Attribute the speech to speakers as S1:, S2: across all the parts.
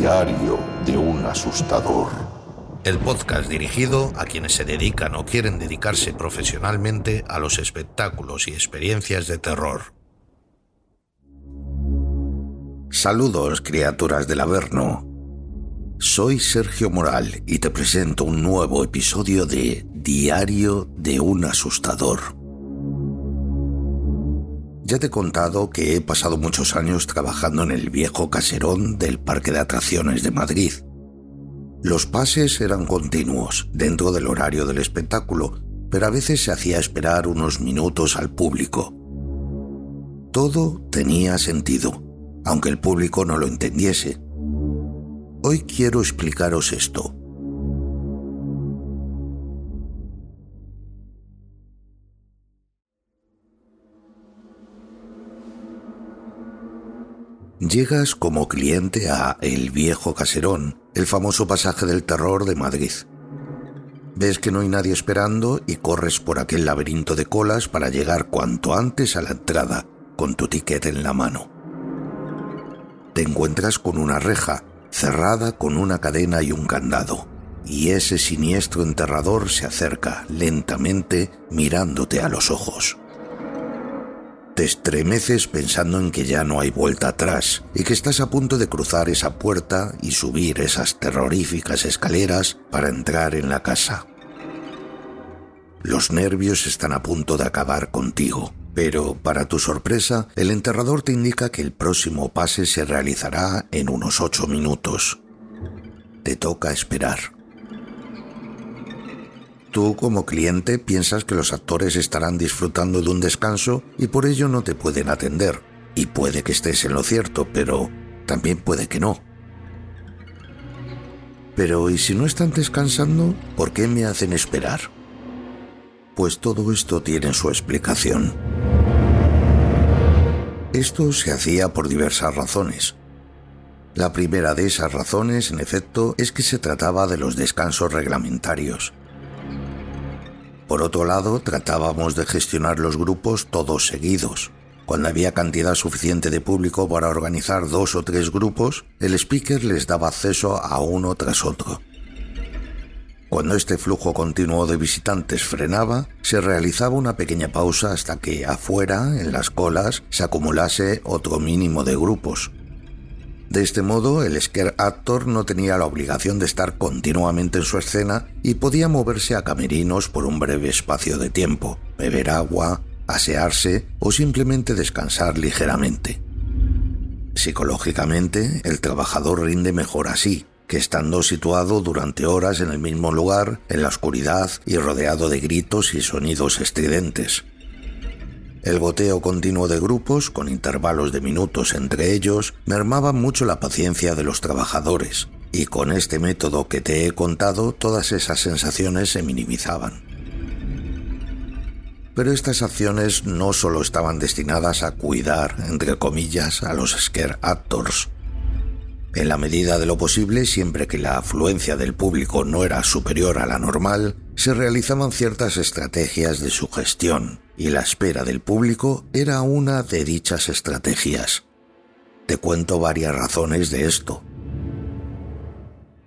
S1: Diario de un asustador.
S2: El podcast dirigido a quienes se dedican o quieren dedicarse profesionalmente a los espectáculos y experiencias de terror. Saludos, criaturas del Averno. Soy Sergio Moral y te presento un nuevo episodio de Diario de un asustador. Ya te he contado que he pasado muchos años trabajando en el viejo caserón del Parque de Atracciones de Madrid. Los pases eran continuos, dentro del horario del espectáculo, pero a veces se hacía esperar unos minutos al público. Todo tenía sentido, aunque el público no lo entendiese. Hoy quiero explicaros esto. Llegas como cliente a El Viejo Caserón, el famoso pasaje del terror de Madrid. Ves que no hay nadie esperando y corres por aquel laberinto de colas para llegar cuanto antes a la entrada, con tu ticket en la mano. Te encuentras con una reja, cerrada con una cadena y un candado, y ese siniestro enterrador se acerca lentamente mirándote a los ojos. Te estremeces pensando en que ya no hay vuelta atrás y que estás a punto de cruzar esa puerta y subir esas terroríficas escaleras para entrar en la casa. Los nervios están a punto de acabar contigo, pero para tu sorpresa, el enterrador te indica que el próximo pase se realizará en unos ocho minutos. Te toca esperar. Tú como cliente piensas que los actores estarán disfrutando de un descanso y por ello no te pueden atender. Y puede que estés en lo cierto, pero también puede que no. Pero ¿y si no están descansando? ¿Por qué me hacen esperar? Pues todo esto tiene su explicación. Esto se hacía por diversas razones. La primera de esas razones, en efecto, es que se trataba de los descansos reglamentarios. Por otro lado, tratábamos de gestionar los grupos todos seguidos. Cuando había cantidad suficiente de público para organizar dos o tres grupos, el speaker les daba acceso a uno tras otro. Cuando este flujo continuo de visitantes frenaba, se realizaba una pequeña pausa hasta que afuera, en las colas, se acumulase otro mínimo de grupos, de este modo, el scare actor no tenía la obligación de estar continuamente en su escena y podía moverse a camerinos por un breve espacio de tiempo, beber agua, asearse o simplemente descansar ligeramente. Psicológicamente, el trabajador rinde mejor así, que estando situado durante horas en el mismo lugar, en la oscuridad y rodeado de gritos y sonidos estridentes. El goteo continuo de grupos, con intervalos de minutos entre ellos, mermaba mucho la paciencia de los trabajadores, y con este método que te he contado todas esas sensaciones se minimizaban. Pero estas acciones no solo estaban destinadas a cuidar, entre comillas, a los scare actors. En la medida de lo posible, siempre que la afluencia del público no era superior a la normal, se realizaban ciertas estrategias de sugestión, y la espera del público era una de dichas estrategias. Te cuento varias razones de esto.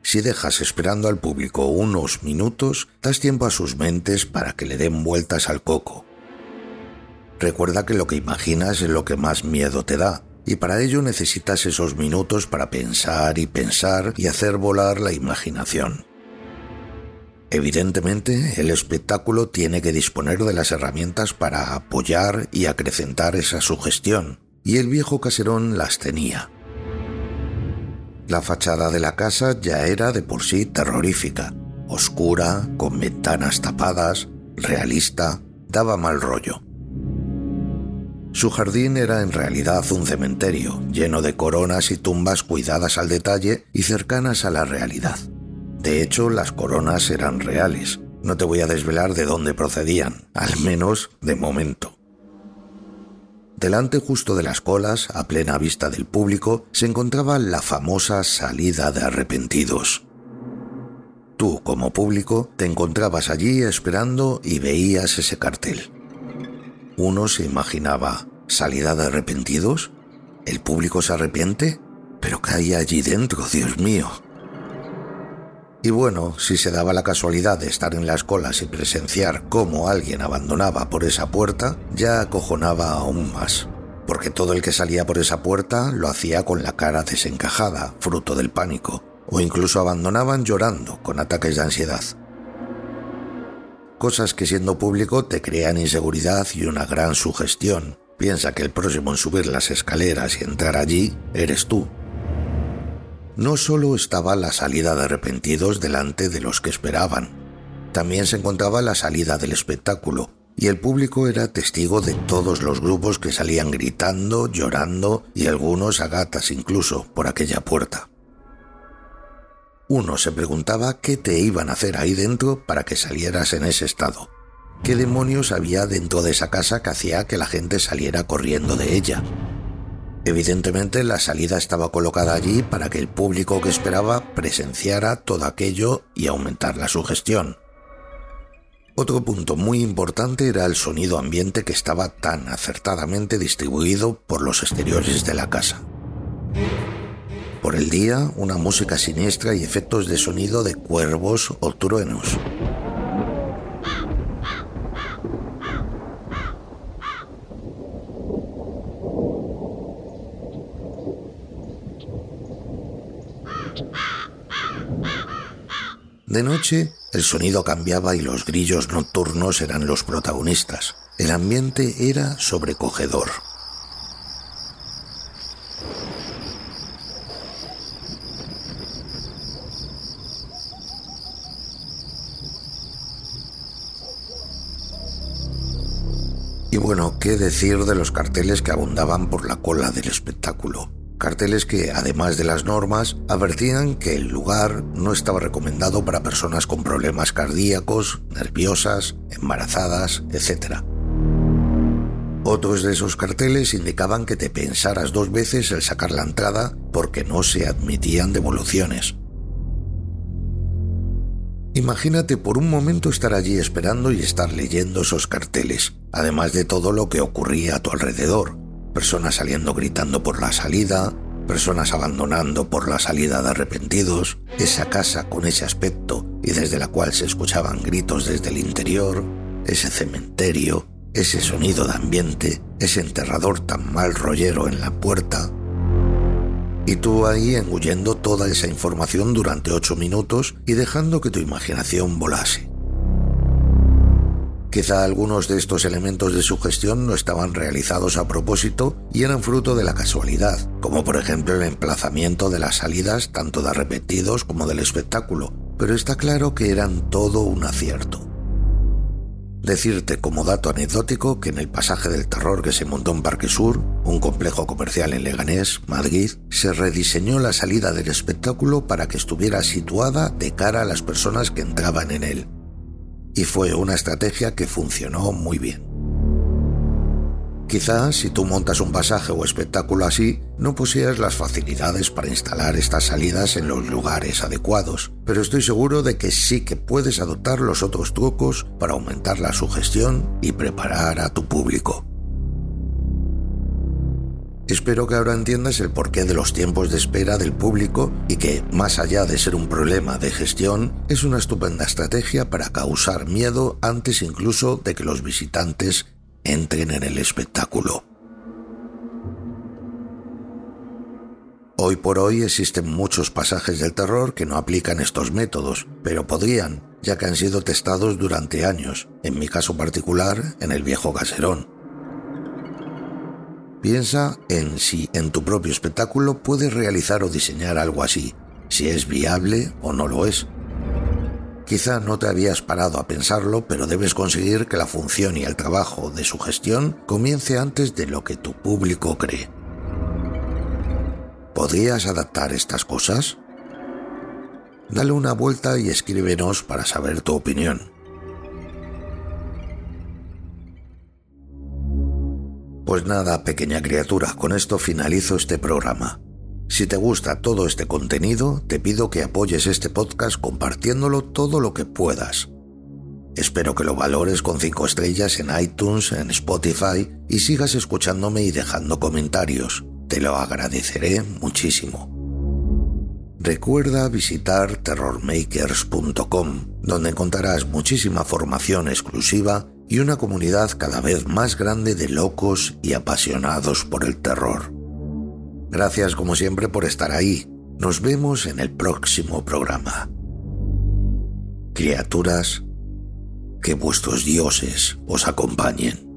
S2: Si dejas esperando al público unos minutos, das tiempo a sus mentes para que le den vueltas al coco. Recuerda que lo que imaginas es lo que más miedo te da, y para ello necesitas esos minutos para pensar y pensar y hacer volar la imaginación. Evidentemente, el espectáculo tiene que disponer de las herramientas para apoyar y acrecentar esa sugestión, y el viejo caserón las tenía. La fachada de la casa ya era de por sí terrorífica, oscura, con ventanas tapadas, realista, daba mal rollo. Su jardín era en realidad un cementerio, lleno de coronas y tumbas cuidadas al detalle y cercanas a la realidad. De hecho, las coronas eran reales. No te voy a desvelar de dónde procedían, al menos de momento. Delante justo de las colas, a plena vista del público, se encontraba la famosa salida de arrepentidos. Tú, como público, te encontrabas allí esperando y veías ese cartel. Uno se imaginaba, ¿salida de arrepentidos? ¿El público se arrepiente? Pero ¿qué hay allí dentro, Dios mío? Y bueno, si se daba la casualidad de estar en las colas y presenciar cómo alguien abandonaba por esa puerta, ya acojonaba aún más, porque todo el que salía por esa puerta lo hacía con la cara desencajada, fruto del pánico, o incluso abandonaban llorando con ataques de ansiedad. Cosas que siendo público te crean inseguridad y una gran sugestión. Piensa que el próximo en subir las escaleras y entrar allí eres tú, no solo estaba la salida de arrepentidos delante de los que esperaban, también se encontraba la salida del espectáculo, y el público era testigo de todos los grupos que salían gritando, llorando y algunos a gatas incluso por aquella puerta. Uno se preguntaba qué te iban a hacer ahí dentro para que salieras en ese estado. ¿Qué demonios había dentro de esa casa que hacía que la gente saliera corriendo de ella? Evidentemente la salida estaba colocada allí para que el público que esperaba presenciara todo aquello y aumentar la sugestión. Otro punto muy importante era el sonido ambiente que estaba tan acertadamente distribuido por los exteriores de la casa. Por el día, una música siniestra y efectos de sonido de cuervos o truenos. De noche, el sonido cambiaba y los grillos nocturnos eran los protagonistas. El ambiente era sobrecogedor. Y bueno, ¿qué decir de los carteles que abundaban por la cola del espectáculo? Carteles que, además de las normas, advertían que el lugar no estaba recomendado para personas con problemas cardíacos, nerviosas, embarazadas, etc. Otros de esos carteles indicaban que te pensaras dos veces el sacar la entrada porque no se admitían devoluciones. Imagínate por un momento estar allí esperando y estar leyendo esos carteles, además de todo lo que ocurría a tu alrededor, personas saliendo gritando por la salida, personas abandonando por la salida de arrepentidos, esa casa con ese aspecto y desde la cual se escuchaban gritos desde el interior, ese cementerio, ese sonido de ambiente, ese enterrador tan mal rollero en la puerta. Y tú ahí engullendo toda esa información durante ocho minutos y dejando que tu imaginación volase. Quizá algunos de estos elementos de sugestión no estaban realizados a propósito y eran fruto de la casualidad, como por ejemplo el emplazamiento de las salidas tanto de arrepentidos como del espectáculo, pero está claro que eran todo un acierto. Decirte como dato anecdótico que en el pasaje del terror que se montó en Parque Sur, un complejo comercial en Leganés, Madrid, se rediseñó la salida del espectáculo para que estuviera situada de cara a las personas que entraban en él, y fue una estrategia que funcionó muy bien. Quizás si tú montas un pasaje o espectáculo así, no pusieras las facilidades para instalar estas salidas en los lugares adecuados, pero estoy seguro de que sí que puedes adoptar los otros trucos para aumentar la sugestión y preparar a tu público. Espero que ahora entiendas el porqué de los tiempos de espera del público y que, más allá de ser un problema de gestión, es una estupenda estrategia para causar miedo antes incluso de que los visitantes entren en el espectáculo. Hoy por hoy existen muchos pasajes del terror que no aplican estos métodos, pero podrían, ya que han sido testados durante años, en mi caso particular en el viejo caserón. Piensa en si en tu propio espectáculo puedes realizar o diseñar algo así, si es viable o no lo es. Quizá no te habías parado a pensarlo, pero debes conseguir que la función y el trabajo de su gestión comience antes de lo que tu público cree. ¿Podrías adaptar estas cosas? Dale una vuelta y escríbenos para saber tu opinión. Pues nada, pequeña criatura, con esto finalizo este programa. Si te gusta todo este contenido, te pido que apoyes este podcast compartiéndolo todo lo que puedas. Espero que lo valores con 5 estrellas en iTunes, en Spotify y sigas escuchándome y dejando comentarios. Te lo agradeceré muchísimo. Recuerda visitar terrormakers.com, donde encontrarás muchísima formación exclusiva y una comunidad cada vez más grande de locos y apasionados por el terror. Gracias como siempre por estar ahí. Nos vemos en el próximo programa. Criaturas, que vuestros dioses os acompañen.